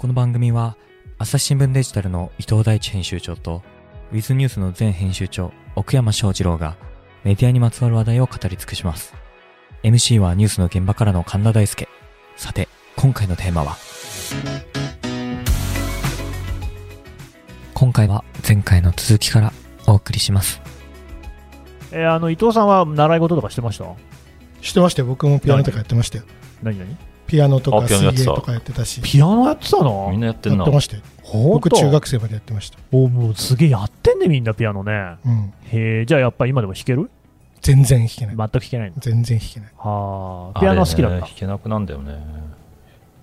この番組は朝日新聞デジタルの伊藤大地編集長とウィズニュースの前編集長奥山翔二郎がメディアにまつわる話題を語り尽くします。MC はニュースの現場からの神田大輔。さて、今回のテーマは？今回は前回の続きからお送りします。えーあの伊藤さんは習い事とかしてました？してましたよ僕もピアノとかやってましたよ何何？ピアノとあかピアノやってた。水泳とかやってたし。ピアノやってたの？みんなやってんな。やって。ましたよ僕中学生までやってました。おもうすげえやってんねみんなピアノね。うん。へえじゃあやっぱ今でも弾ける？全然弾けない。全く弾けないの？全然弾けない。はあ。ピアノ好きだった？あれね弾けなくなんだよね。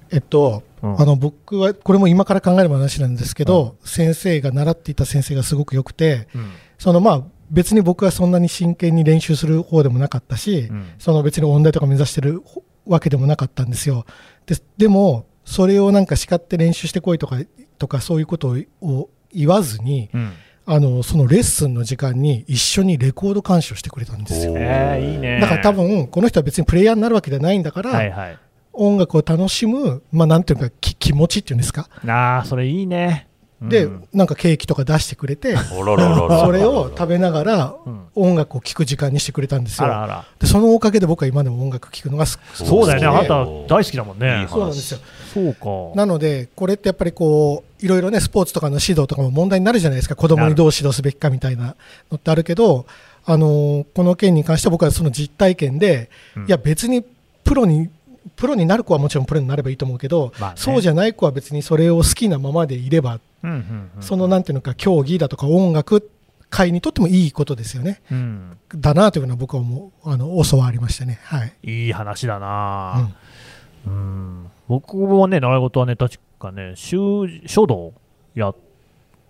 えっと、うん。あの僕はこれも今から考える話なんですけど、先生が習っていた先生がすごく良くてうん。そのまあ別に僕はそんなに真剣に練習する方でもなかったし、うん。その別に音大とか目指してるわけでもなかったんですよ。ででも、それをなんか叱って練習してこいとか、とかそういうことをを言わずに、うんあの、そのレッスンの時間に一緒にレコード鑑賞してくれたんですよ。だから多分、この人は別にプレイヤーになるわけではないんだから、はいはい音楽を楽しむ、まあなんていうか、き気持ちっていうんですか？ああそれいいねで、うん。なんかケーキとか出してくれて、それを食べながらうん。音楽を聴く時間にしてくれたんですよ。でそのおかげで僕は今でも音楽聴くのがすそうだよね。あなた大好きだもんね。話。そうなんですよ。そうか。なので、これってやっぱりこう、いろいろね、スポーツとかの指導とかも問題になるじゃないですか、子供にどう指導すべきかみたいなのってあるけど、あのーこの件に関しては僕はその実体験で、うん。いや、別にプロに、プロになる子はもちろんプロになればいいと思うけど、まあねそうじゃない子は別にそれを好きなままでいれば、うんうんうんそのなんていうのか、競技だとか音楽界にとってもいいことですよね。うんだなというのは僕はもう、あの、教わりましたね。はい。いい話だうなんうん僕もね、習い事はね、確かね、修書道やっ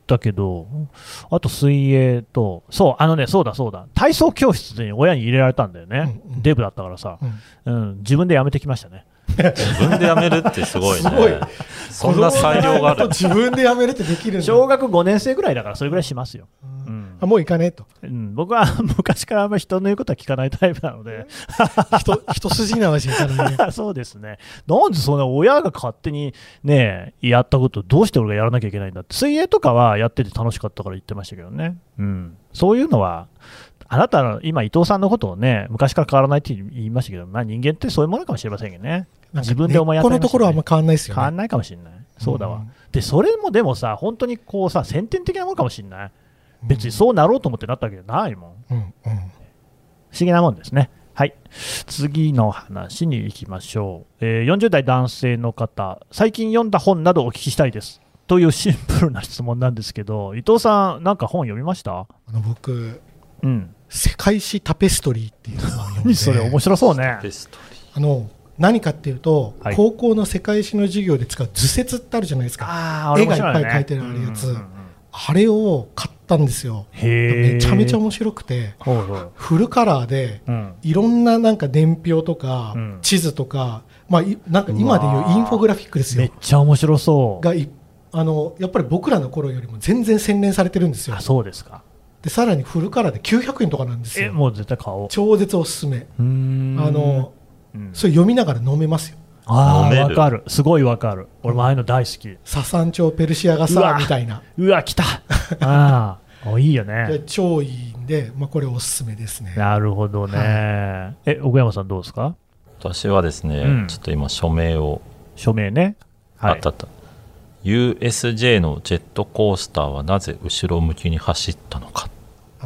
たけど、あと水泳と、そう、あのね、そうだそうだ、体操教室に親に入れられたんだよね、うんうん。デブだったからさ、うん。うん、自分でやめてきましたね。自分でやめるってすごいね。すごいそんな裁量がある。自分でやめるってできるんだ。小学5年生ぐらいだから、それぐらいしますよ。うんあもう行かねえと。うん、僕は 昔からあんまり人の言うことは聞かないタイプなので、一一筋縄じゃいかないね。そうですね。なんでそんな親が勝手にね、やったことどうして俺がやらなきゃいけないんだって。水泳とかはやってて楽しかったから言ってましたけどね。うん。そういうのは、あなたの今伊藤さんのことをね、昔から変わらないって言いましたけど、まあ人間ってそういうものかもしれませんけどね。自分で思い当たねこのところはあんま変わんないですよね。変わんないかもしれない。そうだわ。んで、それもでもさ、本当にこうさ、先天的なものかもしれない。別にそうなろうと思ってなったわけじゃないもん。うんうん不思議なもんですね。はい。次の話に行きましょう。えー40代男性の方、最近読んだ本などお聞きしたいです。というシンプルな質問なんですけど、伊藤さん、なんか本読みました？あの僕、うん。世界史タペストリーっていうのを読んで何それ、面白そうね。あの何かっていうと、はい高校の世界史の授業で使う図説ってあるじゃないですか。ああ、絵がいっぱい描いてあるやつうんうんうんあれを買ったんですよ。めちゃめちゃ面白くて、フルカラーで、うん。いろんななんか年表とか、うん地図とか、まあ、いなんか今でいうインフォグラフィックですよめっ。ちゃ面白そう。がいあのやっぱり僕らの頃よりも全然洗練されてるんですよあ、。そうですか。でさらにフルカラーで900円とかなんですえ、よ。もう絶対買おう。超絶おすすめ。あの、うんそれ読みながら飲めますよ。ああ、わかる。すごいわかる。俺もああいうの大好き。ササン朝ペルシアがさみたいな。うわ、来た。ああ、おいいよでね。超いいんで、まあ、これおすすめですね。なるほどね。え、奥山さんどうですか？私はですね、うんちょっと今署名を、署名ね。はいあったあった。USJ のジェットコースターはなぜ後ろ向きに走ったのか。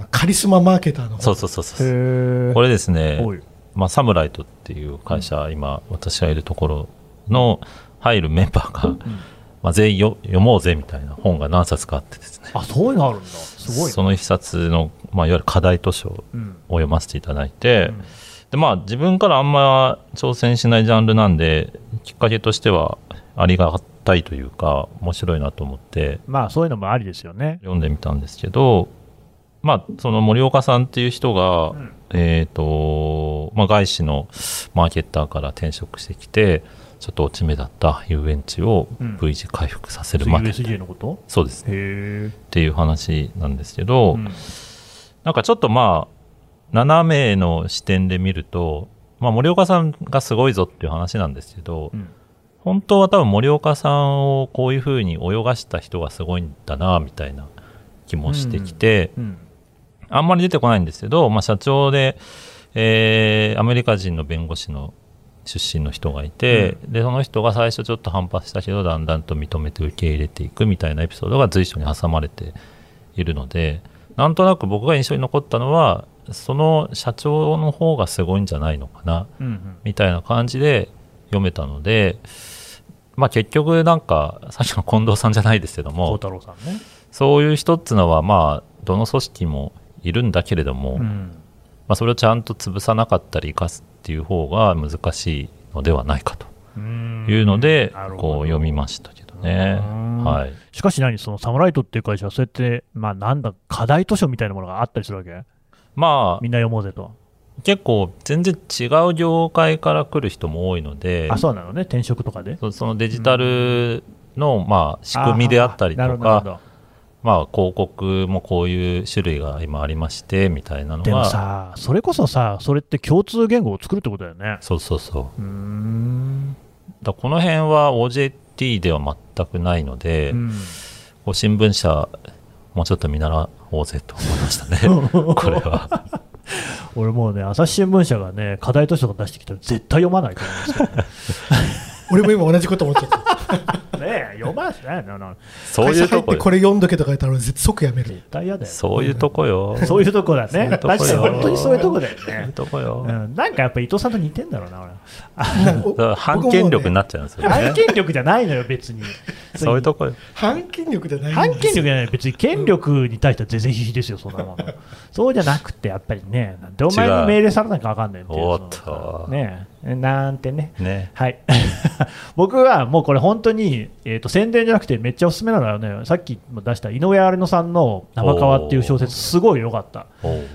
カリスママーケターのそうそうそうそう。へこれですね。まあ、サムライトっていう会社、今私がいるところの入るメンバーが、まあ、全員よ読もうぜみたいな本が何冊かあってですねあ、そういうのあるんだ。すごいその一冊の、まあ、いわゆる課題図書をうん。読ませていただいて、うんでまあ、自分からあんま挑戦しないジャンルなんできっかけとしてはありがたいというか面白いなと思ってまあ、そういうのもありですよね。読んでみたんですけど、まあ、その森岡さんっていう人が、ん。えっ、と、まあ、外資のマーケッターから転職してきて、ちょっと落ち目だった遊園地をうん。V 字回復させるまで、USJ のこと？そうですね。へっていう話なんですけど、うん。なんかちょっとまあ、斜めの視点で見ると、まあ、森岡さんがすごいぞっていう話なんですけど、うん。本当は多分森岡さんをこういう風に泳がした人がすごいんだなみたいな気もしてきて、うんあんまり出てこないんですけど、まあ、社長で、えーアメリカ人の弁護士の出身の人がいて、でその人が最初ちょっと反発したけどだんだんと認めて受け入れていくみたいなエピソードが随所に挟まれているのでなんとなく僕が印象に残ったのはその社長の方がすごいんじゃないのかなうんうん。みたいな感じで読めたので、まあ、結局なんかさっきの近藤さんじゃないですけど孝も太郎さんね、そういう人っていうのはまあどの組織もいるんだけれども、うん。まあ、それをちゃんと潰さなかったり生かすっていう方が難しいのではないかというので、こう読みましたけどね。うん。はい、しかし何、そのサムライトっていう会社は、そうやって、まあ、なんだ、課題図書みたいなものがあったりするわけ？まみんな読もうぜと。あ結構全然違う業界から来る人も多いのであ、そうなのね、転職とかで。そそのデジタルのまあ仕組みであったりとかほどまあ、広告もこういう種類が今ありましてみたいなのでもはさ、それこそさ、それって共通言語を作るってことだよね。そうそうそううーん。だからこの辺は OJT では全くないので、うんこう新聞社もうちょっと見習おうぜと思いましたね これは俺もうね、朝日新聞社がね、課題図書とか出してきたら絶対読まないと思うんですけどね。俺も今同じこと思っちゃった。ねえ読まないのなそう会社入っていうとこよこれ読んどけとか言ったら俺絶即やめる。絶対嫌だよ。そういうとこよそういうとこだね。そういうとこよ確かに本当にそういうとこだよそういうね。とこよ、うん、なんかやっぱ伊藤さんと似てんだろうな、俺。反権力になっちゃうんですよね反権力じゃないのよ、別に。そういうとこよ反権力じゃない反権力じゃない、別に権力に対しては全然必死ですよ、そんなもの。そうじゃなくて、やっぱりね、なんでお前に命令されなきゃ分かんないっていう。おっとねえなんてね。ねはい、僕はもうこれ、本当に、えー、と宣伝じゃなくて、めっちゃおすすめなのはね、さっきも出した井上荒野さんの生川っていう小説、すごい良かった。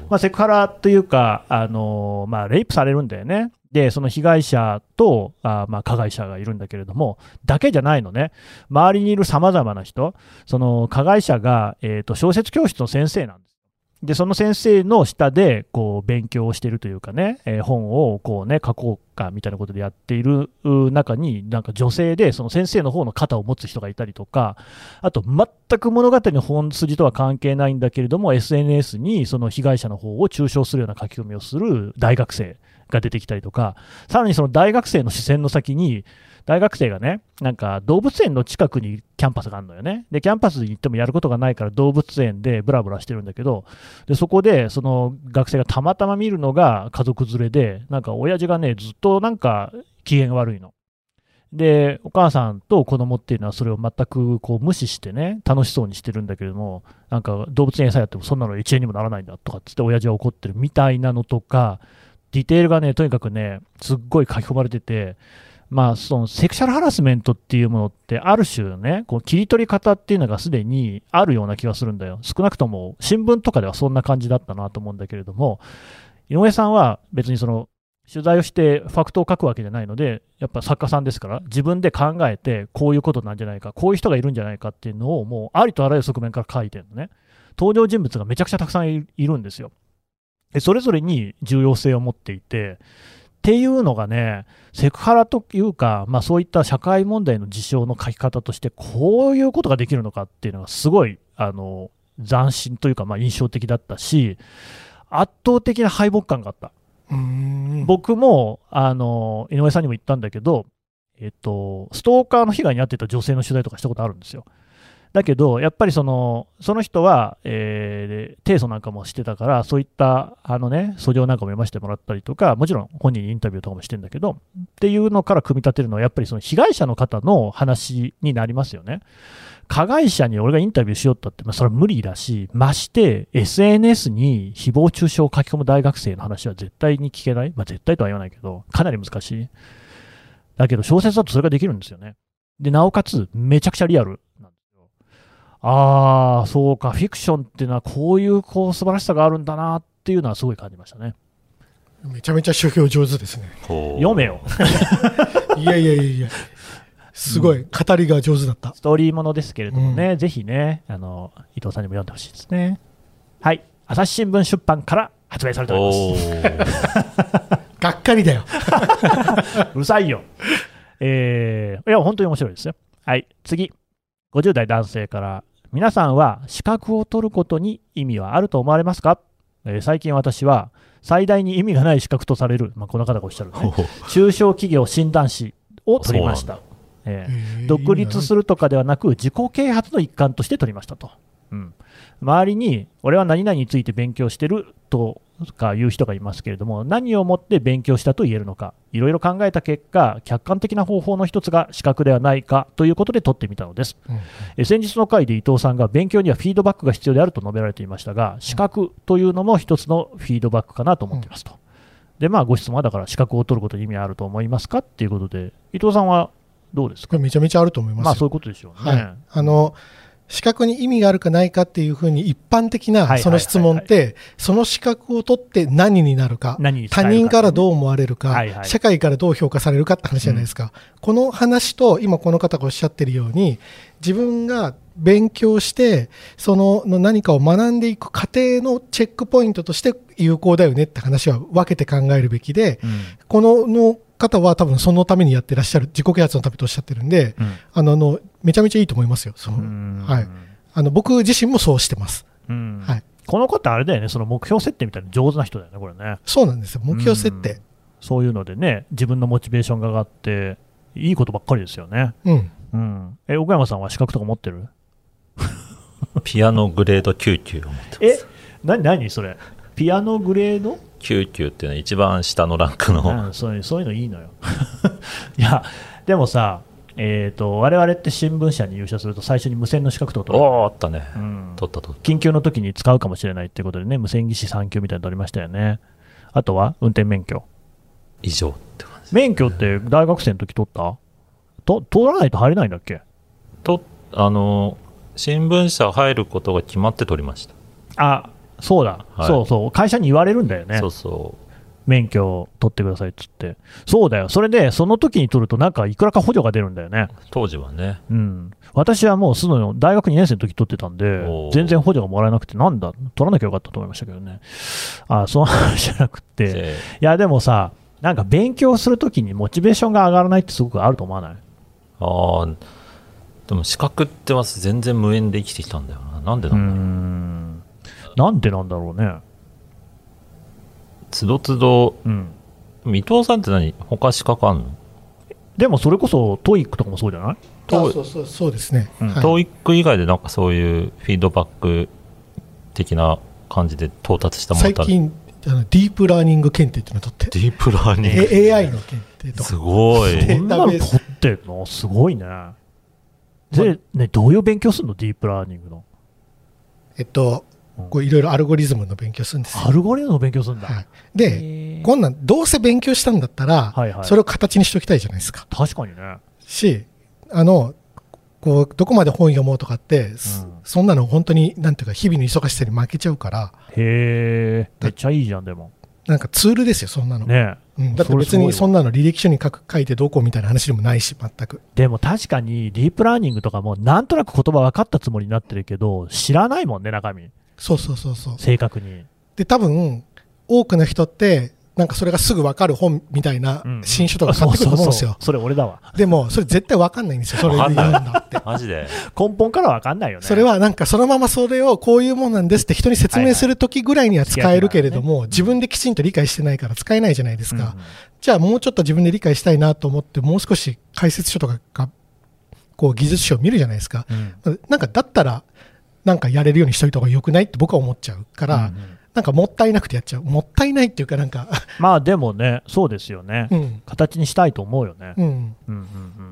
まあ、セクハラというか、あのーまあ、レイプされるんだよね。で、その被害者とあまあ加害者がいるんだけれども、だけじゃないのね、周りにいるさまざまな人、その加害者が、えー、と小説教室の先生なんです。で、その先生の下でこう勉強をしているというかね、えー本をこう、ね、書こうかみたいなことでやっている中に、なんか女性でその先生の方の肩を持つ人がいたりとか、あと全く物語の本筋とは関係ないんだけれども、SNS にその被害者の方を中傷するような書き込みをする大学生が出てきたりとか、さらにその大学生の視線の先に、大学生がね、なんか動物園の近くにキャンパスがあるのよね。で、キャンパスに行ってもやることがないから動物園でブラブラしてるんだけど、でそこでその学生がたまたま見るのが家族連れで、なんか親父がね、ずっとなんか機嫌悪いの。で、お母さんと子供っていうのはそれを全くこう無視してね、楽しそうにしてるんだけれども、なんか動物園餌やってもそんなの1円にもならないんだとかっつって親父は怒ってるみたいなのとか、ディテールがね、とにかくね、すっごい書き込まれてて、まあ、そのセクシャルハラスメントっていうものって、ある種ね、こう切り取り方っていうのがすでにあるような気がするんだよ。少なくとも新聞とかではそんな感じだったなと思うんだけれども、井上さんは別にその取材をしてファクトを書くわけじゃないので、やっぱ作家さんですから、自分で考えて、こういうことなんじゃないか、こういう人がいるんじゃないかっていうのを、もうありとあらゆる側面から書いてるのね。登場人物がめちゃくちゃたくさんいるんですよ。それぞれに重要性を持っていて、っていうのがね、セクハラというか、まあ、そういった社会問題の事象の書き方として、こういうことができるのかっていうのが、すごいあの斬新というか、まあ、印象的だったし、圧倒的な敗北感があった。僕もあの井上さんにも言ったんだけど、えっと、ストーカーの被害に遭ってた女性の取材とかしたことあるんですよ。だけど、やっぱりそのその人は、えー提訴なんかもしてたから、そういったあの、ね、訴状なんかも読ませてもらったりとか、もちろん本人にインタビューとかもしてるんだけど、っていうのから組み立てるのは、やっぱりその被害者の方の話になりますよね。加害者に俺がインタビューしようったって、まあ、それは無理だし、まして、SNS に誹謗中傷を書き込む大学生の話は絶対に聞けない、まあ、絶対とは言わないけど、かなり難しい。だけど、小説だとそれができるんですよね。で、なおかつ、めちゃくちゃリアル。あー、そうか、フィクションっていうのはこういうこう素晴らしさがあるんだなっていうのはすごい感じましたね。めちゃめちゃ書評上手ですね。読めよ。いやいやいやいや、すごい、語りが上手だった。ストーリーものですけれどもね、ぜひね、あの、伊藤さんにも読んでほしいですね。はい。朝日新聞出版から発売されております。がっかりだよ。うるさいよ。えーいや、本当に面白いですよ。はい、次。50代男性から、皆さんは資格を取ることに意味はあると思われますか、えー最近私は、最大に意味がない資格とされる、まあ、この方がおっしゃる、ね、中小企業診断士を取りました。えー独立するとかではなく、自己啓発の一環として取りましたと。うん、周りに、俺は何々について勉強してるとかいう人がいますけれども、何をもって勉強したと言えるのか、いろいろ考えた結果、客観的な方法の一つが資格ではないかということで取ってみたのです。うんえ先日の回で伊藤さんが勉強にはフィードバックが必要であると述べられていましたが、資格というのも一つのフィードバックかなと思っていますと。で、まあ、ご質問はだから、資格を取ることに意味あると思いますかっていうことで、伊藤さんはどうですか？めちゃめちゃあると思いますよ。まあ、そういうことでしょうね。はい、あの資格に意味があるかないかっていうふうに一般的ないその質問って、その資格を取って何になるか、他人からどう思われるか、社会からどう評価されるかって話じゃないですか。この話と、今この方がおっしゃってるように、自分が勉強して、そのの何かを学んでいく過程のチェックポイントとして有効だよねって話は分けて考えるべきで、うん。このの方は多分そのためにやってらっしゃる、自己啓発のためとおっしゃってるんで、うんあの、あのめちゃめちゃいいと思いますよ。そはい。あの、僕自身もそうしてます。うんはいこの方、あれだよね、その目標設定みたいな上手な人だよね、これね。そうなんですよ。目標設定。そういうのでね、自分のモチベーションが上がって、いいことばっかりですよね。うん。うん。え、奥山さんは資格とか持ってる？ピアノグレード9級を持ってますえ、なになにそれ？ピアノグレード？9級っていうのは一番下のランクの、うん、そういうそういうのいいのよ。いや、でもさ、えー、と我々って新聞社に入社すると最初に無線の資格とか取る。おおあったね、うん。取った取っ緊急の時に使うかもしれないっていうことでね無線技師3級みたいなの取りましたよね。あとは運転免許。た以上って感じ。免許って大学生の時取った？と取らないと入れないんだっけ？とあの新聞社入ることが決まって取りました、あそうだ、はい。そうそう。会社に言われるんだよね。そうそ免許を取ってくださいっつって。そうだよ。それでその時に取るとなんかいくらか補助が出るんだよね。う当時はね。うん、私はもうすの大学2年生の時取ってたんで全然補助がもらえなくて、なんだ、取らなきゃよかったと思いましたけどね、あその話じゃなくて、でいや、でもさ、なんか勉強するときにモチベーションが上がらないってすごくあると思わない？ああでも資格っては全然無縁で生きてきたんだよな。なんでなんだろう、ん、なんでなんだろうね。つどつど。うん、伊藤さんって何？他資格あんの、でもそれこそ TOEIC とかもそうじゃない？あそうそうそうですね。うん。はい。 TOEIC 以外でなんかそういうフィードバック的な感じで到達したもの最近あの、ディープラーニング検定っていうのを取って、ディープラーニング。え AI の検定とすごい。デそんなの取ってんの？すごいね。で、ね、どういう勉強するの？ディープラーニングの。えっと、こういろいろアルゴリズムの勉強するんですよ。アルゴリズムの勉強するんだ。はい、で、こんなん、どうせ勉強したんだったら、はいはいそれを形にしておきたいじゃないですか。確かにね。し、あの、こう、どこまで本読もうとかって、そうんそんなの本当に、なんていうか、日々の忙しさに負けちゃうから、へえ、めっちゃいいじゃん、でも。なんかツールですよ、そんなの。ねうん、だって別にそんなの履歴書に書く書いてどうこうみたいな話でもないし、全く。でも確かにディープラーニングとかもなんとなく言葉分かったつもりになってるけど知らないもんね中身そうそうそうそう。正確に。で、多分、多くの人って、なんかそれがすぐ分かる本みたいなうん新書とか買ってくると思うんですよ。そうそうそう。それ俺だわ。でも、それ絶対分かんないんですよ、それ読んだって。マジで。根本から分かんないよね。それはなんかそのままそれをこういうもんなんですって人に説明するときぐらいには使えるけれども、自分できちんと理解してないから使えないじゃないですうんか。じゃあもうちょっと自分で理解したいなと思って、もう少し解説書とかが、こう技術書を見るじゃないですか。うん。なんかだったら、なんかやれるようにしといた方が良くないって僕は思っちゃうから、うんうんなんかもったいなくてやっちゃう。もったいないっていうかなんか、まあでもねそうですよね、うん。形にしたいと思うよね、うん。うんうんうんうん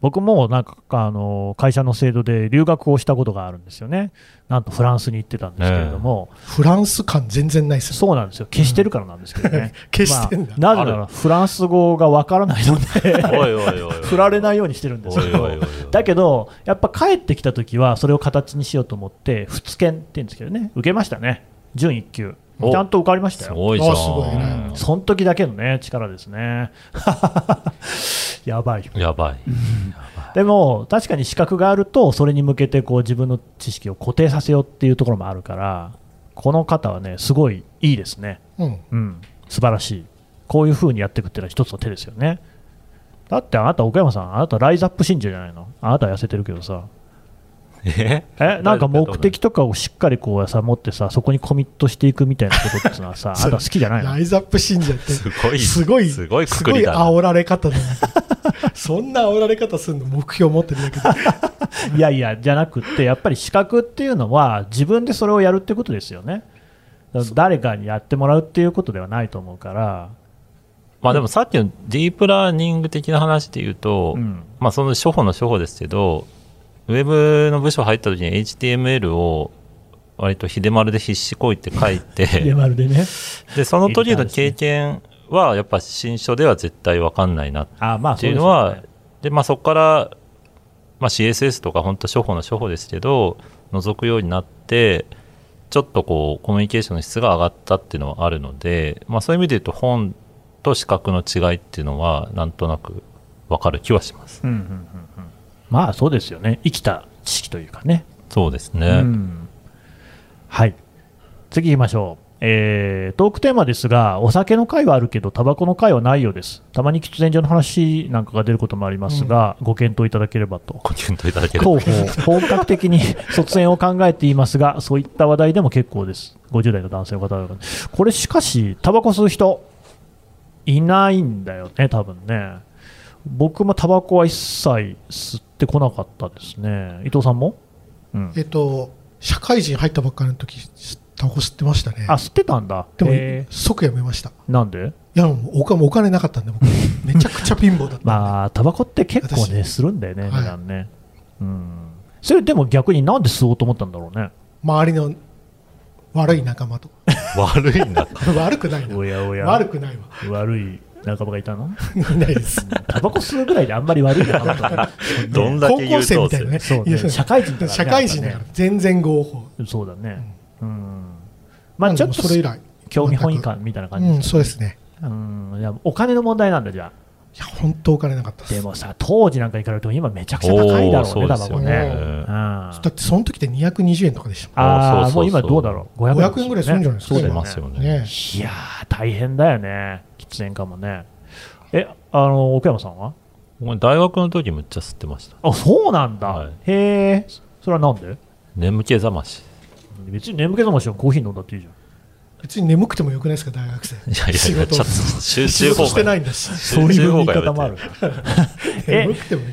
僕もなんかあの会社の制度で留学をしたことがあるんですよね。なんとフランスに行ってたんですけれども、フランス感全然ないですよ。そうなんですよ。消してるからなんですけどね、消してんだ。まあなぜならフランス語が分からないのでおいおいおいおい。振られないようにしてるんですよ。おいおいおいおい。だけど、やっぱ帰ってきたときは、それを形にしようと思って、仏研って言うんですけどね、受けましたね、準1級、お。ちゃんと受かりましたよ、すごいじゃん。あすごいね。その時だけのね、力ですね、やばい。やばい。でも、確かに資格があると、それに向けてこう自分の知識を固定させようっていうところもあるから、この方はね、すごいいいですね、うん。うん、素晴らしい、こういうふうにやっていくっていうのは一つの手ですよね。だってあなた、岡山さん、あなたライズアップ信者じゃないの？あなたは痩せてるけどさ。え？え？なんか目的とかをしっかりこうさ持ってさそこにコミットしていくみたいなことってのはさ あなた好きじゃないの？ライズアップ信者って。すごい。すごいすごいくすごい煽られ方だな。そんな煽られ方するの目標持ってるだけで。いやいやじゃなくってやっぱり資格っていうのは自分でそれをやるってことですよね。誰かにやってもらうっていうことではないと思うから、まあでもさっきのディープラーニング的な話で言うと、うん。まあその初歩の初歩ですけど、ウェブの部署入った時に HTML を割と秀丸で必死こいて書いでて、まるでね。で、その時の経験はやっぱ新書では絶対わかんないなっあまあていうのは、で、まあそこから、まあ CSS とか本当初歩の初歩ですけど、覗くようになって、ちょっとこうコミュニケーションの質が上がったっていうのはあるので、まあそういう意味で言うと本と資格の違いっていうのはなんとなくわかる気はします。うんうんまあそうですよね。生きた知識というかね。そうですね。うん。はい。次行きましょう、えートークテーマですがお酒の会はあるけどタバコの会はないようです。たまに喫煙所の話なんかが出ることもありますが、ご検討いただければと。ご検討いただければ。本格的に卒園を考えていますがそういった話題でも結構です。50代の男性の方々。これしかしタバコ吸う人いないんだよね多分ね僕もタバコは一切吸ってこなかったですね。伊藤さんも、うん、えっと社会人入ったばっかりの時タバコ吸ってましたね。あ吸ってたんだ。でもへ即やめました。ーなんで？いやもうお金お金なかったんで僕。めちゃくちゃ貧乏だったんで、まあタバコって結構ね私するんだよねはい値段ね、うん。それでも逆になんで吸おうと思ったんだろうね？周りの悪い仲間と。悪いな。悪くないな。おやおや。悪くないわ。悪い仲間がいたの？いないです。タバコ吸うぐらいであんまり悪い仲間と。か どんだ高け優校生みたいなね。そう。ね社会人だからね。社会人だから。全然合法。そうだね。うん。まあちょっともそれ以来。興味本位感みたいな感じうんそうですね。うん。いやお金の問題なんだじゃいや本当お金なかったあ。ですでもさ当時なんかに比べると今めちゃくちゃ高いだろうね。だってその時って220円とかでしたああそうそうそうもう今どうだろう500 500円ぐらいするんじゃないですかそうだよねますよね。ねいやー大変だよね喫煙かもね。えあの奥山さんは？僕大学の時むっちゃ吸ってました。あそうなんだ。はいへえ。それはなんで？眠気覚まし。別に眠気覚ましはコーヒー飲んだっていいじゃん。別に眠くてもよくないですか大学生。いやいやい仕や、ちょ事っと集仕中事してないい。んだ。しそういう言い方もある。え眠くてもいい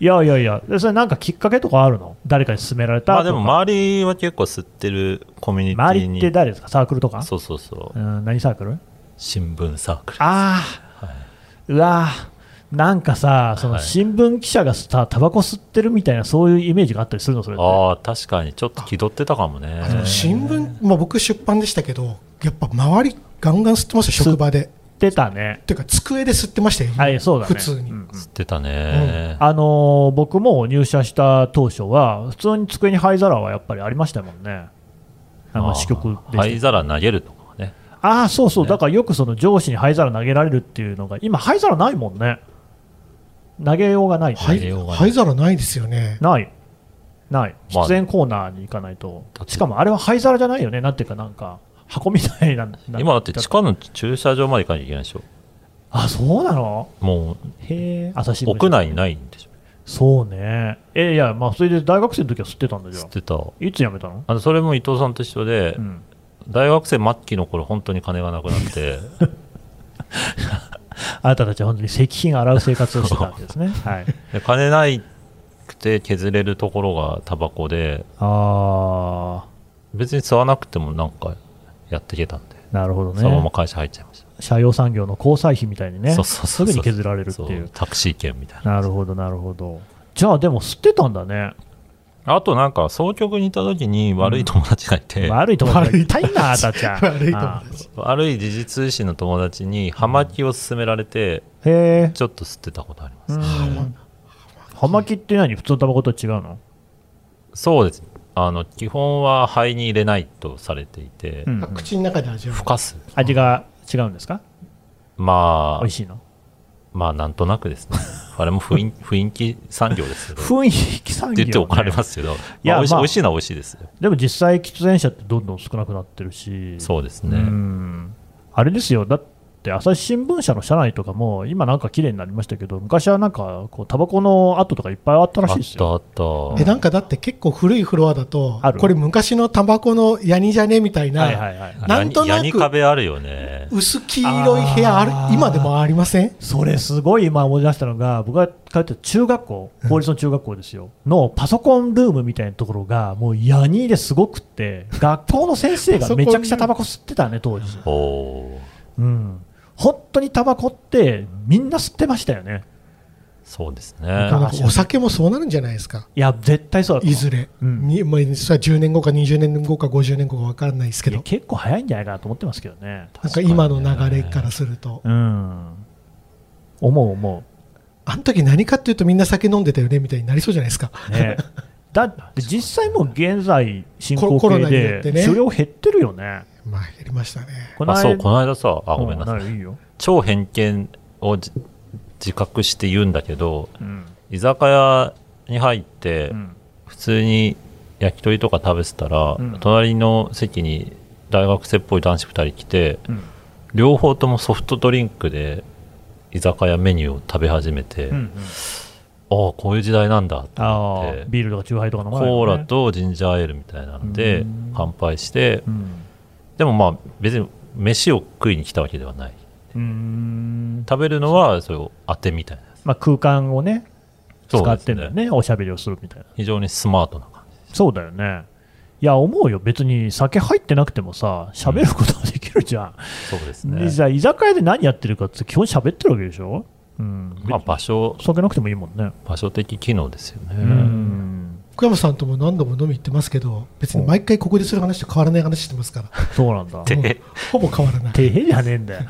いやいやいや、でそれなんかきっかけとかあるの？誰かに勧められた？まあでも周りは結構吸ってるコミュニティに。周りって誰ですか？サークルとか？そうそうそう。うん、何サークル？新聞サークル。ああ、うわーなんかさ、そのはい新聞記者がさ、タバコ吸ってるみたいな、そういうイメージがあったりするの、それって？ああ、確かにちょっと気取ってたかもね新聞、まあ、僕出版でしたけどやっぱ周りガンガン吸ってました職場で出たね。っていうか机で吸ってましたよ、はい、そうだね。普通に、うんうん吸ってたね。あのー僕も入社した当初は、普通に机に灰皿はやっぱりありましたもんね。あの支局で灰皿投げるとかね。ああ、そうそう、ねだからよくその上司に灰皿投げられるっていうのが、今、灰皿ないもんね。投げようがない、灰皿ないですよね。ない、ない、まあ出演コーナーに行かないと、だってしかもあれは灰皿じゃないよね、なんていうか、なんか、箱みたいな、な今だって地下の駐車場まで行かなきゃいけないでしょ。あそうなの？もうへえ、屋内ないんでしょ。そうね、えいや、まあ、それで大学生の時は吸ってたんだじゃ吸ってた。あ、いつ辞めたの、あのそれも伊藤さんと一緒で、うん、大学生末期の頃本当に金がなくなって あなたたちは本当に石品洗う生活をしてたわけですね。はい、で金ないくて削れるところがタバコで。あ別に吸わなくてもなんかやっていけたんで、ー、なるほどそのままね、会社入っちゃいました、社用産業の交際費みたいにね、すぐに削られるってそいう。う。タクシー券みたいな。なるほど、なるほど。じゃあ、でも吸ってたんだね。あとなんか総局にいた時に悪い友達がいて、悪い友達。がいたいな、あなた。ちゃん。悪い友あ達悪い時事通信の友達に葉巻を勧められてへえ。ちょっと吸ってたことあります、うん。葉巻って何？普通のタバコと違うの？そうです。あの基本は肺に入れないとされていて、うん。あ口の中で味わう。ふかす。味が違うんですか？まあ。美味しいの？まあなんとなくですねあれも雰囲 雰囲気産業ですけどって雰囲気産業、ね、言って怒られますけど、いやまあ、美味しいまあ。美味しいのは美味しいですよ。でも実際、喫煙者ってどんどん少なくなってるし、そうですね、うん。あれですよ、だっって、朝日新聞社の社内とかも、今なんか綺麗になりましたけど、昔はなんかこう、タバコの跡とかいっぱいあったらしいですよ。あったあったえなんかだって結構古いフロアだとあるこれ昔のタバコのヤニじゃねみたいな、はいはいはい。なんとなくヤニ壁あるよね薄黄色い部屋ある今でもありません？それすごい今思い出したのが、僕が通ってた中学校、公立の中学校ですよ、のパソコンルームみたいなところが、もうヤニですごくって、学校の先生がめちゃくちゃタバコ吸ってたね、当時。うん。本当にタバコってみんな吸ってましたよね。そうですねかお酒もそうなるんじゃないですか？いや、絶対そうだいずれ、うんにまあ、それは10年後か20年後か50年後か分からないですけど結構早いんじゃないかなと思ってますけどね。なんか今の流れからすると、うん。思う思あの時何かっていうとみんな酒飲んでたよねみたいになりそうじゃないですかう。ね。だって実際もう現在進行コロ形ナによってねで狩猟減ってるよね。まあやりましたねこあそうこの間さあごめんなさいい。いいよ。超偏見をじ自覚して言うんだけどうん。居酒屋に入ってうん。普通に焼き鳥とか食べてたら、うん隣の席に大学生っぽい男子2人来てうん。両方ともソフトドリンクで居酒屋メニューを食べ始めて、うんうん。ああこういう時代なんだとああ思って、ビールとかチューハイとか飲まコないのねーラ。とジンジャーエールみたいなのでうん乾杯してうん。でもまあ別に飯を食いに来たわけではないうーん。食べるのはそれを当てみたいなやまあ空間をね、使ってんだよね。おしゃべりをするみたいな。非常にスマートな感じそうだよね。いや、思うよ。別に酒入ってなくてもさ、喋ることができるじゃん。そうですねでじゃあ居酒屋で何やってるかって基本喋ってるわけでしょうん。まあ場所酒なくてもいいもんね。場所的機能ですよね、うん。福山さんとも何度も飲み行ってますけど別に毎回ここでする話と変わらない話してますから。そうなんだ。ほぼ変わらない。てへじゃねえんだよ。ね。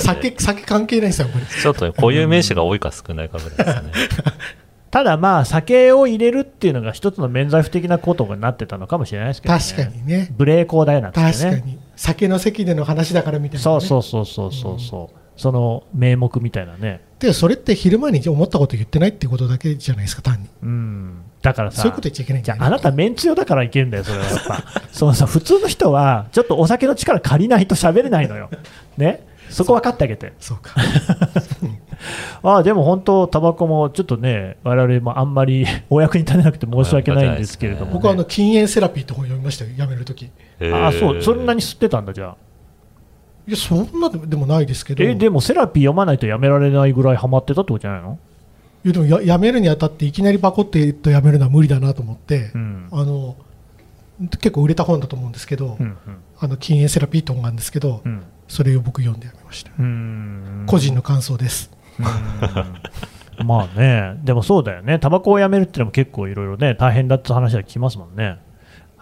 酒酒関係ないですよこれちょっとね固有名詞が多いか少ないかぐらいですね。ただまあ、酒を入れるっていうのが一つの免罪符的なことになってたのかもしれないですけどね。確かにね。無礼講だよなんてね。確かに。酒の席での話だからみたいな、ね、そうそうそうそうそう。そう。その名目みたいなね。でそれって昼間に思ったこと言ってないってことだけじゃないですか単にうん。だからさ、そういうこと言っちゃいけないんじゃあ、なた、メンツ用だからいけるんだよ、それは やっぱ。そのさ、普通の人は、ちょっとお酒の力借りないと喋れないのよ。ね？そこ分かってあげて。そうか ああ、でも本当、タバコもちょっとね、我々もあんまり お役に立てなくて申し訳ないんですけれども、ね。僕はあの禁煙セラピーって本読みましたよやめるときあ、そう、そんなに吸ってたんだ、じゃあ。やそんなでもないですけどえ、でもセラピー読まないとやめられないぐらいハマってたってことじゃないの？いやでもややめるにあたっていきなりバコってとやめるのは無理だなと思って、うん。あの結構売れた本だと思うんですけど、うん。あの禁煙セラピーって本があるんですけど、うん。それを僕読んでやめました、うん。個人の感想ですうんまあね、でもそうだよね、タバコをやめるっていうのも結構いろいろね、大変だって話は聞きますもんね。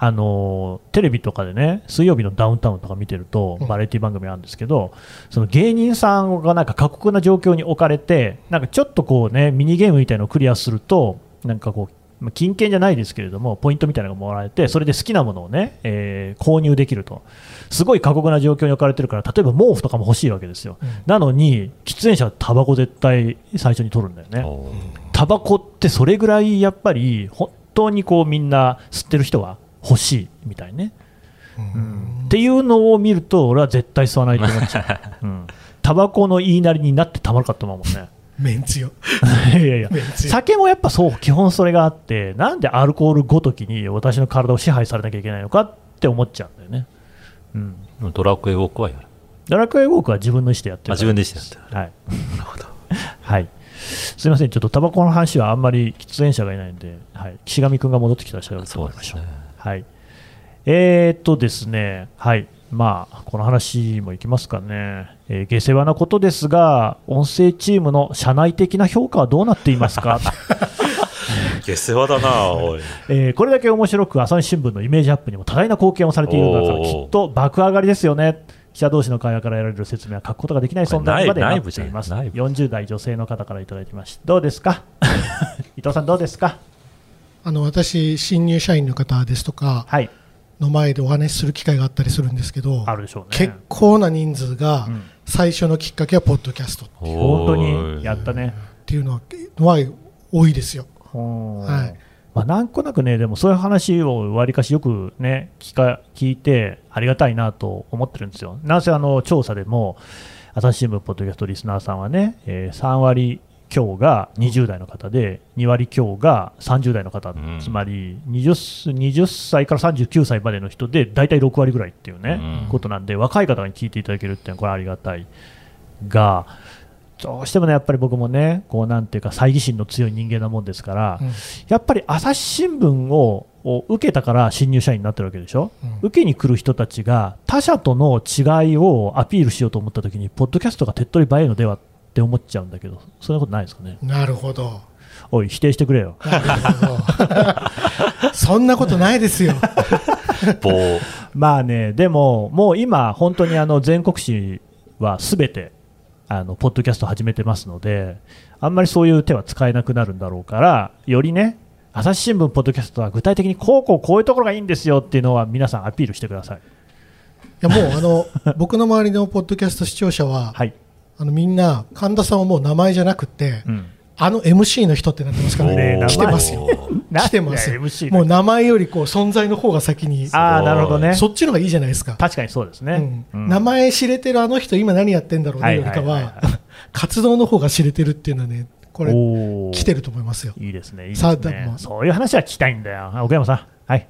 あのテレビとかでね、水曜日のダウンタウンとか見てるとうん、バラエティ番組あるんですけど、その芸人さんがなんか過酷な状況に置かれて、なんかちょっとこうね、ミニゲームみたいなのをクリアすると、なんかこう、まあ金券じゃないですけれども、ポイントみたいなのがもらえて、それで好きなものをね、えー購入できると、すごい過酷な状況に置かれてるから、例えば毛布とかも欲しいわけですよ。うんなのに、喫煙者はタバコ絶対最初に取るんだよね。タバコってそれぐらいやっぱり本当にこうみんな吸ってる人は欲しいみたいね、うん。っていうのを見ると俺は絶対吸わないと思っちゃう、うん、タバコの言いなりになってたまるかと思うもんね。メンツよいやいや。酒もやっぱそう基本それがあってなんでアルコールごときに私の体を支配されなきゃいけないのかって思っちゃうんだよね、うん、ドラクエウォークはやる。ドラクエウォークは自分の意思でやってる自分でしてやってはい。なるほど。はい。すみません、ちょっとタバコの話はあんまり喫煙者がいないんで、はい、岸上君が戻ってきたらしゃべってもらいましょう。はい。えー、っとですね、はい。まあ、この話もいきますかね。えー下世話なことですが、音声チームの社内的な評価はどうなっていますか、下世話だなおいえーこれだけ面白く、朝日新聞のイメージアップにも多大な貢献をされているのだから、きっと爆上がりですよね。記者同士の会話から得られる説明は書くことができない存在までなっています。内部40代女性の方からいただきました。どうですか？伊藤さんどうですか？あの私新入社員の方ですとかはい。の前でお話しする機会があったりするんですけどあるでしょうね。結構な人数がうん最初のきっかけはポッドキャストっ本当にやったね。ていうのはは多いですよははいまあ、なんとなくね、でもそういう話をわりかしよくね聞か、聞いて、ありがたいなと思ってるんですよ。なんせあの調査でも、朝日新聞ポッドキャストリスナーさんはね、えー3割強が20代の方で、2割強が30代の方、うん。つまり 20, 20歳から39歳までの人で、大体6割ぐらいっていうね、うん。ことなんで、若い方に聞いていただけるっていうのは、これはありがたいが、どうしてもね、やっぱり僕もね、こうなんていうか、猜疑心の強い人間なもんですから、うん。やっぱり朝日新聞をを受けたから新入社員になってるわけでしょ、うん。受けに来る人たちが他社との違いをアピールしようと思ったときに、ポッドキャストが手っ取り早いのではって思っちゃうんだけど、そんなことないですかね。なるほど。おい、否定してくれよ。なるほど そんなことないですよ。棒まあね、でも、もう今、本当にあの全国紙はすべてあのポッドキャスト始めてますので、あんまりそういう手は使えなくなるんだろうから、よりね、朝日新聞、ポッドキャストは具体的にこうこうこういうところがいいんですよっていうのは皆さんアピールしてください。いやもうあの僕の周りのポッドキャスト視聴者は、はい。あのみんな神田さんはもう名前じゃなくって、うん。あの MC の人ってなってますからねね来てますよな 来てますよもう名前よりこう存在の方が先にああ、なるほどね。そっちの方がいいじゃないですか、確かにそうですね。うん名前知れてるあの人今何やってんだろうねよりかは 活動の方が知れてるっていうのはねこれ来てると思いますよいいですね、いいです。ねそういう話は聞きたいんだよ。あ奥山さん。はい。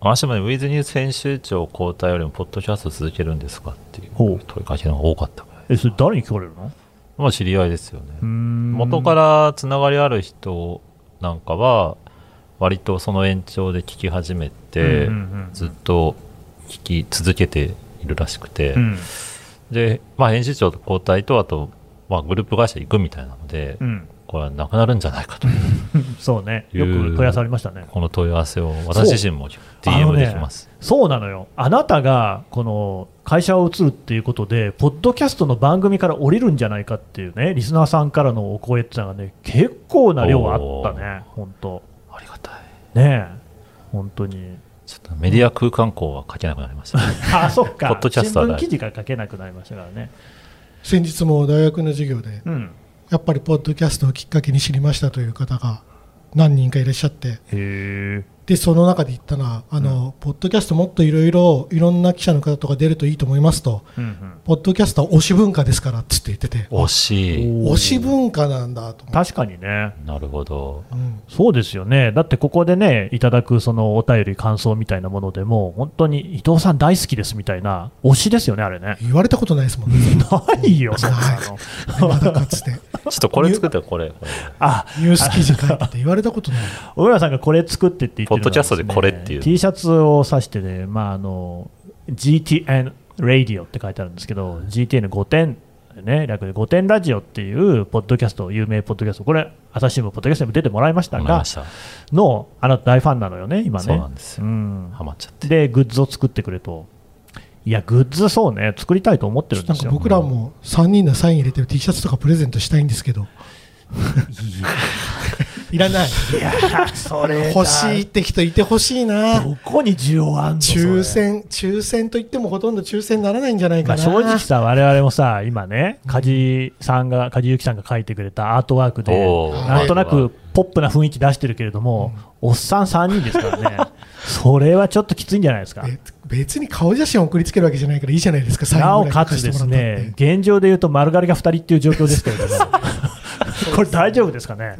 私もね、ウィズニュース編集長交代よりも、ポッドキャスト続けるんですかっていう問いかけの方が多かった。え、それ誰に聞かれるの？まあ、知り合いですよね。元からつながりある人なんかは、割とその延長で聞き始めて、ずっと聞き続けているらしくて、うん。で、まあ、編集長交代と、あと、まあ、グループ会社行くみたいなので、うん。これはなくなるんじゃないかと、そうね。よく問い合わせありましたね。この問い合わせを私自身も DM ねできます。そうなのよ。あなたが、この、会社を移るっていうことで、ポッドキャストの番組から降りるんじゃないかっていうね、リスナーさんからのお声ってのがね、結構な量あったね、本当。ありがたい。ねえ、本当に。ちょっとメディア空間校は書けなくなりました、ね。あ、そっか。ポッドキャスト新聞記事が書けなくなりましたからね。先日も大学の授業でうん。やっぱりポッドキャストをきっかけに知りましたという方が何人かいらっしゃって。でその中で言ったのはあの、ポッドキャストもっといろいろいろんな記者の方とか出るといいと思いますとうんうん。ポッドキャストは推し文化ですからっつって言ってて惜しい。推し文化なんだと確かにね。なるほど。うんそうですよね。だってここでね、いただくそのお便り、感想みたいなものでも、本当に伊藤さん大好きですみたいな、推しですよね、あれね。言われたことないですもんねないよ、そんなの。まだかつて ちょっとこれ作ってこれ。これあ、ニュース記事書いてて言われたことない 小村さんがこれ作ってって言ってるのはポッドキャストでこれっていう T シャツを指してね、まあ、あの GTN Radio って書いてあるんですけど、GTN5 点、ね、略で5点ラジオっていうポッドキャスト、有名ポッドキャスト、これ、朝日新聞ポッドキャストにも出てもらいましたがた。の、あなた大ファンなのよね、今ね。そうなんですようんハマっちゃって。で、グッズを作ってくれと。いや、グッズそうね、作りたいと思ってるんですよ。なんか僕らも3人のサイン入れてる T シャツとかプレゼントしたいんですけど いらない。いや、それ欲しいって人いてほしいな。どこに需要あんの抽選抽選といってもほとんど抽選にならないんじゃないまあ、かな、正直さ、我々もさ、今ね、梶さんが、梶ゆきさんが書いてくれたアートワークで、なんとなくポップな雰囲気出してるけれども、おっさん3人ですからね、それはちょっときついんじゃないですか。べ別に顔写真送りつけるわけじゃないからいいじゃないですかなおかつですねて、現状で言うと丸刈りが2人っていう状況ですけれども、これ大丈夫ですかね？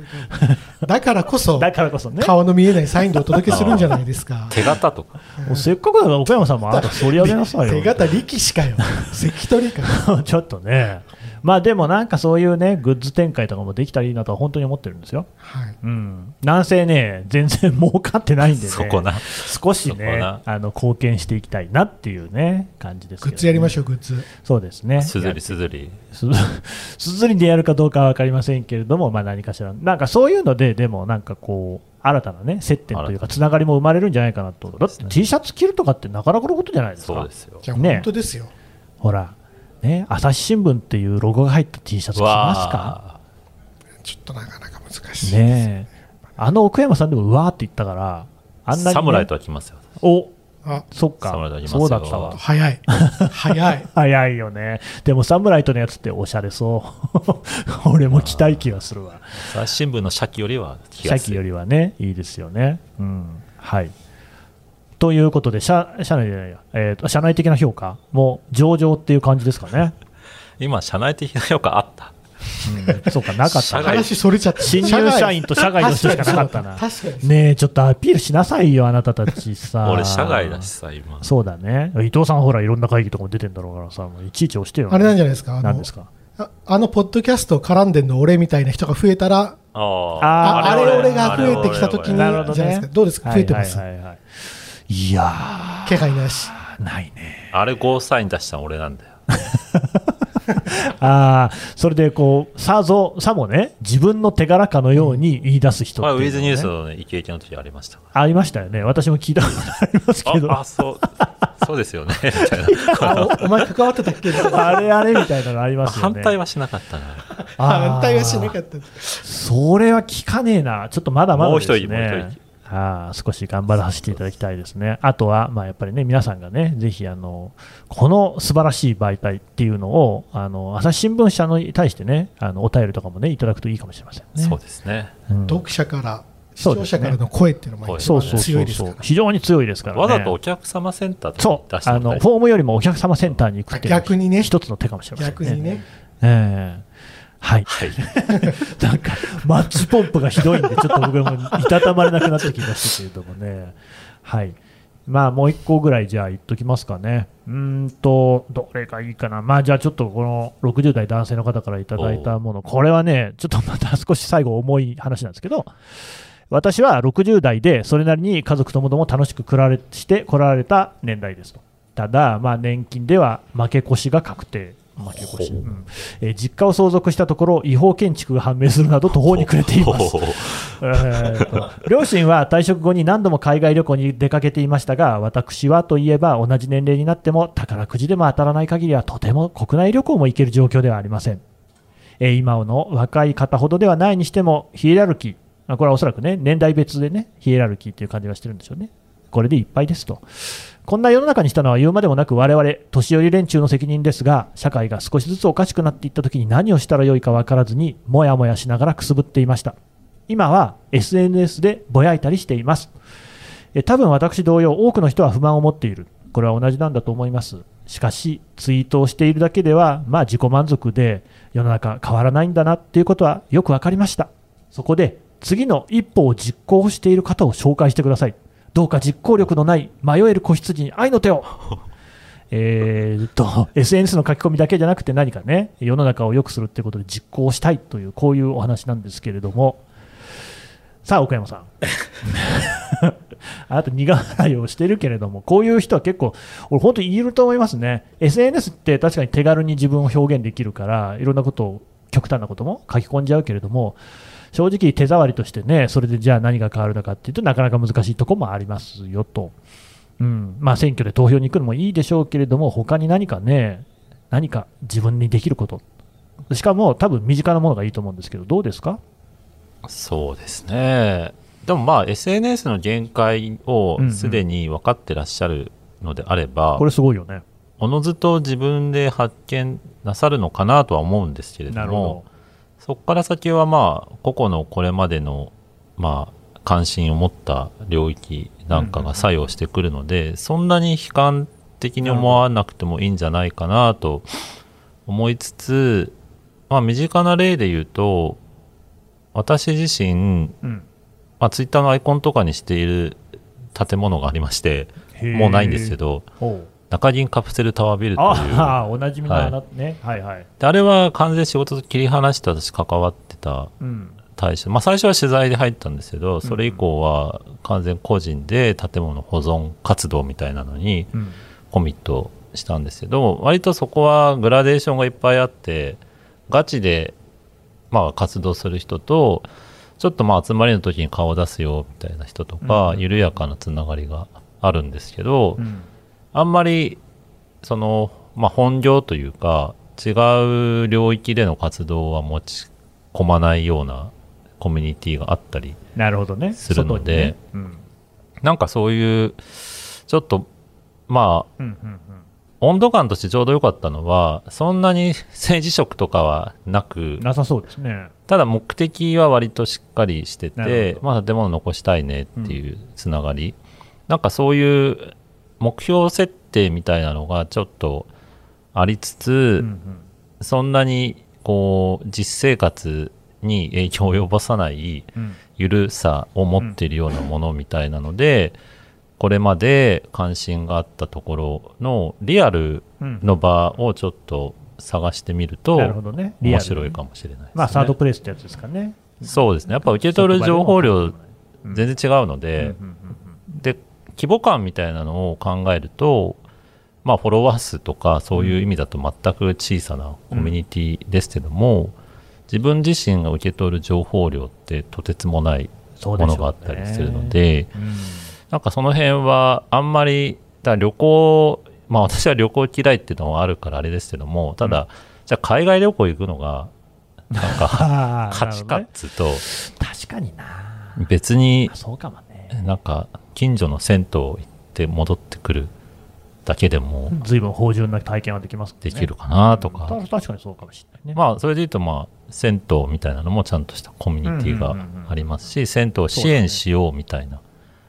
だからこそだからこそね。顔の見えないサインでお届けするんじゃないですか手形とか。もうせっかくだから岡山さんもあなた取り上げなさいよ。手形力士かよ関取か ちょっとね。まあでもなんかそういうね、グッズ展開とかもできたらいいなとは本当に思ってるんですよ。はいうん。なんせね、全然儲かってないんでね。そこな。少しねな、あの、貢献していきたいなっていうね、感じですけど、グッズやりましょょうグッズう。そうですね。すずりすずり。す すずりでやるかどうかは分かりませんけれども、まあ、何かしら、なんかそういうので、でもなんかこう、新たなね、接点というか、つながりも生まれるんじゃないかなと、だって T シャツ着るとかってなかなかのことじゃないですか。そうですよ。ね本当ですよほら、ね、朝日新聞っていうロゴが入った T シャツ着ますか？わちょっとなかなか難しいねえ。あの奥山さんでもうわーって言ったから、あんなに、ね、ー侍とは来ますよ。おあそっか。侍とありますよ。そうだったわ。早い。早い。早いよね。でもサムライトのやつっておしゃれそう。俺も着たい気がするわ。朝日新聞の社記よりは気社記よがするりはねいいですよね。うん。はいということで社社内じゃないや、えーと社内的な評価も上々っていう感じですかね、今社内的な評価あった？うん、そうかなかった。話それちゃった新入社員と社外の人しかなかったな。確かにねえちょっとアピールしなさいよあなたたちさ。俺社外だしさ今。そうだね。伊藤さんほらいろんな会議とかも出てんだろうからさもういちいち押してよ。あれなんじゃないですか？あの何ですか？ああのポッドキャスト絡んでんの俺みたいな人が増えたらああれ俺が増えてきた時にじなるほどねゃないですか。どうですか？増えてます？はいはいはいはいいや気配なし。ーないね。あれゴーサイン出したの俺なんだよ。ああそれでこうさぞさもね自分の手柄かのように言い出す人まあ、っていうのね。ウィズニュースの、ね、イケイケの時ありました。かありましたよね。私も聞いたことありますけど。らああそうそうですよね。みたいな。あおお前関わってたっけ？あれあれみたいなのありますよね。反対はしなかったな。反対はしなかった。それは聞かねえな、ちょっとまだまだですね。もう一人もう一人あー少し頑張らせていただきたいですね。あとは、まあ、やっぱりね、皆さんがね、ぜひあの、この素晴らしい媒体っていうのを、あの朝日新聞社に対してね、あのお便りとかもね、いただくといいかもしれませんね。そうですね。うん。読者から視聴者からの声っていうのも一そう番そうそうそう。強いですから、非常に強いですからね。わざとお客様センターとそう。出してあの、フォームよりもお客様センターに行くっていう逆にね。一つの手かもしれませんね。逆にね。ええはい。はい なんか、マッチポンプがひどいんで、ちょっと僕もいたたまれなくなってきましたけれどもね。はい。まあ、もう一個ぐらい、じゃあ言っときますかね。うーんと、どれがいいかな。まあ、じゃあちょっとこの60代男性の方からいただいたもの、これはね、ちょっとまた少し最後重い話なんですけど、私は60代でそれなりに家族ともども楽しく暮られして来られた年代ですと。ただ、まあ、年金では負け越しが確定。負け越し、ほう。うん。えー実家を相続したところ違法建築が判明するなど途方に暮れています。両親は退職後に何度も海外旅行に出かけていましたが私はといえば同じ年齢になっても宝くじでも当たらない限りはとても国内旅行も行ける状況ではありません、えー今の若い方ほどではないにしてもヒエラルキー。あこれはおそらくね年代別でねヒエラルキーという感じがしてるんでしょうね。これでいっぱいですとこんな世の中にしたのは言うまでもなく我々年寄り連中の責任ですが社会が少しずつおかしくなっていった時に何をしたらよいか分からずにもやもやしながらくすぶっていました。今は SNS でぼやいたりしています。え多分私同様多くの人は不満を持っている。これは同じなんだと思います。しかしツイートをしているだけではまあ自己満足で世の中変わらないんだなっていうことはよく分かりました。そこで次の一歩を実行している方を紹介してください。どうか実行力のない迷える子羊に愛の手を。えーっと SNS の書き込みだけじゃなくて何かね世の中を良くするっていうことで実行したいというこういうお話なんですけれども。さあ奥山さん。あなた苦笑いをしてるけれどもこういう人は結構俺本当にいると思いますね。SNS って確かに手軽に自分を表現できるからいろんなことを極端なことも書き込んじゃうけれども正直手触りとしてねそれでじゃあ何が変わるのかっていうとなかなか難しいところもありますよと。うんまあ、選挙で投票に行くのもいいでしょうけれども、他に何かね、何か自分にできること、しかも多分身近なものがいいと思うんですけど、どうですか？そうですね。でもまあ SNS の限界をすでに分かってらっしゃるのであれば、これすごいよね。おのずと自分で発見なさるのかなとは思うんですけれどなるほも、そこから先はまあ個々のこれまでのまあ関心を持った領域なんかが作用してくるので、そんなに悲観的に思わなくてもいいんじゃないかなと思いつつ、まあ身近な例で言うと、私自身、ど。うんまあ、ツイッターのアイコンとかにしている建物がありまして、もうないんですけど。中銀カプセルタワービルという、ああ、おなじみのはいね。はいはい。であれは完全に仕事と切り離して私関わってたうん。対象、まあ、最初は取材で入ったんですけどそれ以降は完全個人で建物保存活動みたいなのにうん。コミットしたんですけど割とそこはグラデーションがいっぱいあってガチでまあ活動する人とちょっとまあ集まりの時に顔を出すよみたいな人とか、うん緩やかなつながりがあるんですけど、うんあんまりその、まあ、本業というか違う領域での活動は持ち込まないようなコミュニティがあったりなるほどね。するので外にね。なんかそういうちょっとまあ、うんうん温度感としてちょうど良かったのは、そんなに政治色とかはなくうん、なさそうですね。ただ目的は割としっかりしててまあ、建物残したいねっていうつながり、なんかそういう目標設定みたいなのがちょっとありつつ、うんうんそんなにこう実生活に影響を及ぼさないうんゆるさを持っているようなものみたいなので、これまで関心があったところのリアルうんの場をちょっと探してみると面白いかもしれないですね。まあ、サードプレイスってやつですかね。そうですね。やっぱ受け取る情報量うん全然違うので、規模感みたいなのを考えると、まあ、フォロワー数とかそういう意味だと全く小さなコミュニティですけども、自分自身が受け取る情報量ってとてつもないものがあったりするので、うんなんかその辺はあんまり、だ旅行、まあ 私は旅行嫌いっていうのはあるからあれですけども、ただ、じゃあ海外旅行行くのが、なんか 価値かっつうと、確かにな。別にあそうかもね。なんか近所の銭湯行って戻ってくるだけでも随分芳醇な体験はできますできるかなとか、た確かにそうかもしれないね。まあそれで言うとまあ銭湯みたいなのもちゃんとしたコミュニティがありますし、銭湯を支援しようみたいな、うんうん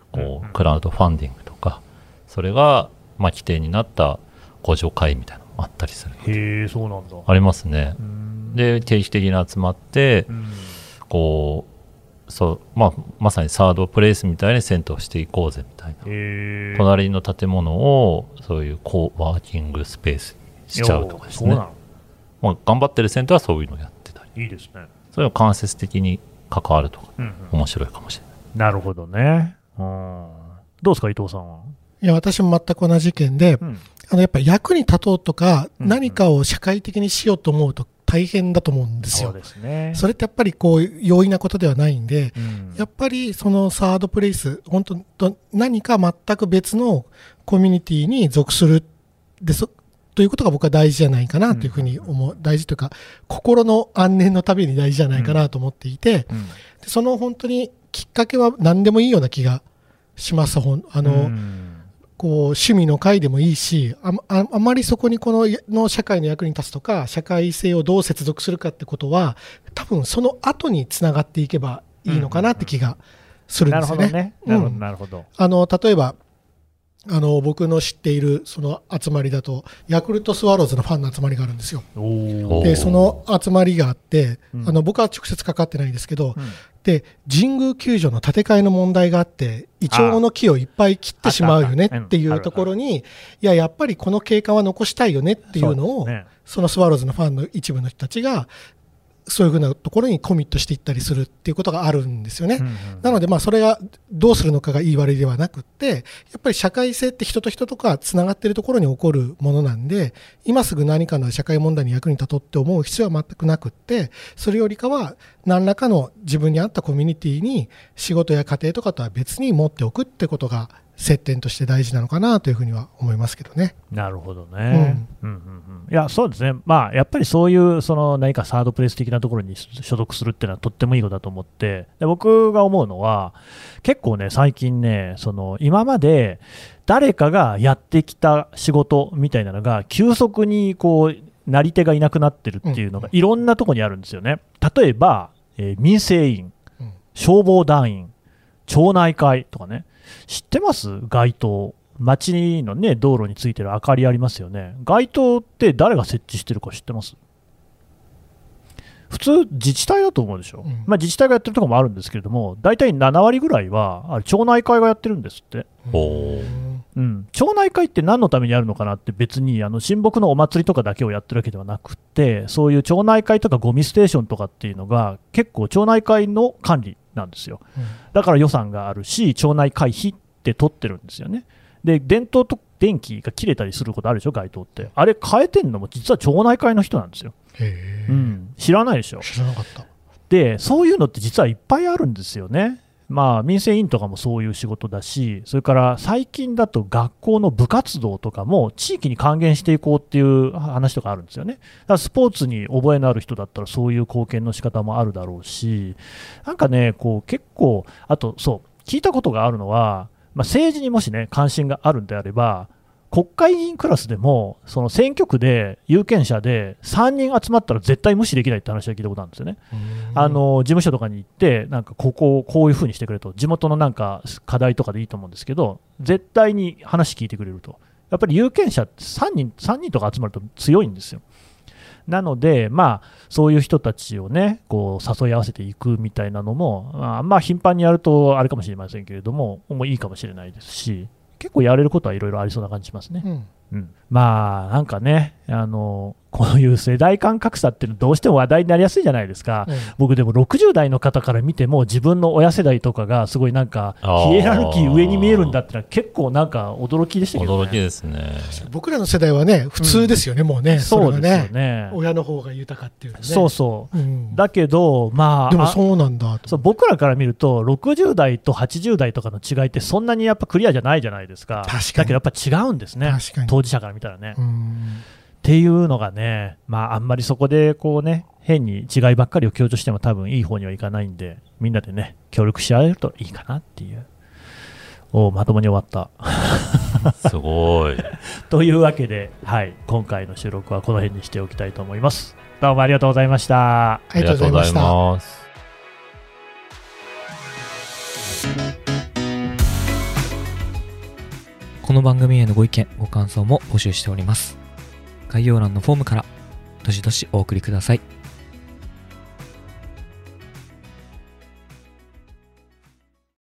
こうクラウドファンディングとか、それがまあ規定になった互助会みたいなのもあったりする。へえ、そうなんだ。ありますね。うんで、定期的に集まってう、んこう、そう、まあ、まさにサードプレイスみたいに銭湯をしていこうぜみたいな。隣の建物をそういうコーワーキングスペースにしちゃうとかですね。そうなまあ、頑張ってる銭湯はそういうのをやってたり、のいいですね。そういうの間接的に関わるとか、うんうん面白いかもしれない。なるほどね。うんどうですか、伊藤さんは？いや、私も全く同じ意見で、うんあの、やっぱ役に立とうとか、うん何かを社会的にしようと思うと大変だと思うんですそうよ。ですね。それってやっぱりこう、容易なことではないんで、うんやっぱりそのサードプレイス、本当と何か全く別のコミュニティに属するでそということが僕は大事じゃないかなというふうに思う、大事というか、心の安寧のために大事じゃないかなと思っていて、うんでその本当にきっかけは何でもいいような気がします。ほんあの、うんこう趣味の会でもいいしあああまりそこにこのの社会の役に立つとか社会性をどう接続するかってことは多分その後につながっていけばいいのかなって気がするんなですよね。なるほど、うんなるほど。あの例えばあの僕の知っているその集まりだとヤクルトスワローズのファンの集まりがあるんですよ。でその集まりがあって、うんあの僕は直接関わってないんですけど、うんで神宮球場の建て替えの問題があってイチョウの木をいっぱい切ってしまうよねあっていうところにいややっぱりこの景観は残したいよねっていうのをそのスワローズのファンの一部の人たちがそういうふうなところにコミットしていったりするっていうことがあるんですよね。うんうんなので、まあ、それがどうするのかがいい悪いではなくって、やっぱり社会性って人と人とかつながっているところに起こるものなんで、今すぐ何かの社会問題に役に立とうって思う必要は全くなくって、それよりかは何らかの自分に合ったコミュニティに仕事や家庭とかとは別に持っておくってことが接点として大事なのかなというふうには思いますけどね。なるほどね。うんうんうんいや、そうですね。まあ、やっぱりそういう、その何かサードプレイス的なところに所属するっていうのはとってもいいことだと思って、で僕が思うのは、結構ね、最近ね、その今まで誰かがやってきた仕事みたいなのが、急速にこう、なり手がいなくなってるっていうのが、いろんなところにあるんですよね。例えば、えー民生委員うん、消防団員、町内会とかね、知ってます？街灯。街のね、道路についてる明かりありますよね。街灯って誰が設置してるか知ってます？普通、自治体だと思うでしょ、うんまあ、自治体がやってるところもあるんですけれども、大体7割ぐらいは、あれ町内会がやってるんですって。おーうん、町内会って何のためにあるのかなって別にあの親睦のお祭りとかだけをやってるわけではなくてそういう町内会とかゴミステーションとかっていうのが結構町内会の管理なんですよ。だから予算があるし町内会費って取ってるんですよね。で電灯と電気が切れたりすることあるでしょ街灯って。あれ変えてんのも実は町内会の人なんですよ、うん、知らないでしょ。知らなかった。でそういうのって実はいっぱいあるんですよね。まあ、民生委員とかもそういう仕事だし、それから最近だと学校の部活動とかも地域に還元していこうっていう話とかあるんですよね。だからスポーツに覚えのある人だったらそういう貢献の仕方もあるだろうし、なんかね、こう結構、あとそう、聞いたことがあるのは、まあ、政治にもしね、関心があるんであれば、国会議員クラスでも、その選挙区で有権者で3人集まったら絶対無視できないって話は聞いたことあるんですよね。あの事務所とかに行って、なんかここをこういうふうにしてくれと、地元のなんか課題とかでいいと思うんですけど、絶対に話聞いてくれると、やっぱり有権者って3人 ,3 人とか集まると強いんですよ。なので、まあ、そういう人たちをね、こう誘い合わせていくみたいなのも、まあ、まあ頻繁にやるとあれかもしれませんけれども、もういいかもしれないですし、結構やれることはいろいろありそうな感じしますね。うんうん、まあなんかねあのこういう世代間格差っていうのどうしても話題になりやすいじゃないですか、うん。僕でも60代の方から見ても自分の親世代とかがすごいなんかヒエラルキー上に見えるんだってのは結構なんか驚きでしたけど、ね、驚きですね。僕らの世代はね、普通ですよね、もうね、そうですね。ね親の方が豊かっていうね。そうそう。うん。だけどまああでもそうなんだと。そう僕らから見ると60代と80代とかの違いってそんなにやっぱクリアじゃないじゃないですか。確かに。だけどやっぱ違うんですね。確かに当事者から見たらね、うんっていうのがね、まあ、あんまりそこでこうね、変に違いばっかりを強調しても多分いい方にはいかないんで、みんなでね、協力し合えるといいかなっていう。おまともに終わった。すごい。というわけで、はい、今回の収録はこの辺にしておきたいと思います。どうもありがとうございました。ありがとうございました。ます。この番組へのご意見、ご感想も募集しております。概要欄のフォームから、どしどしお送りください。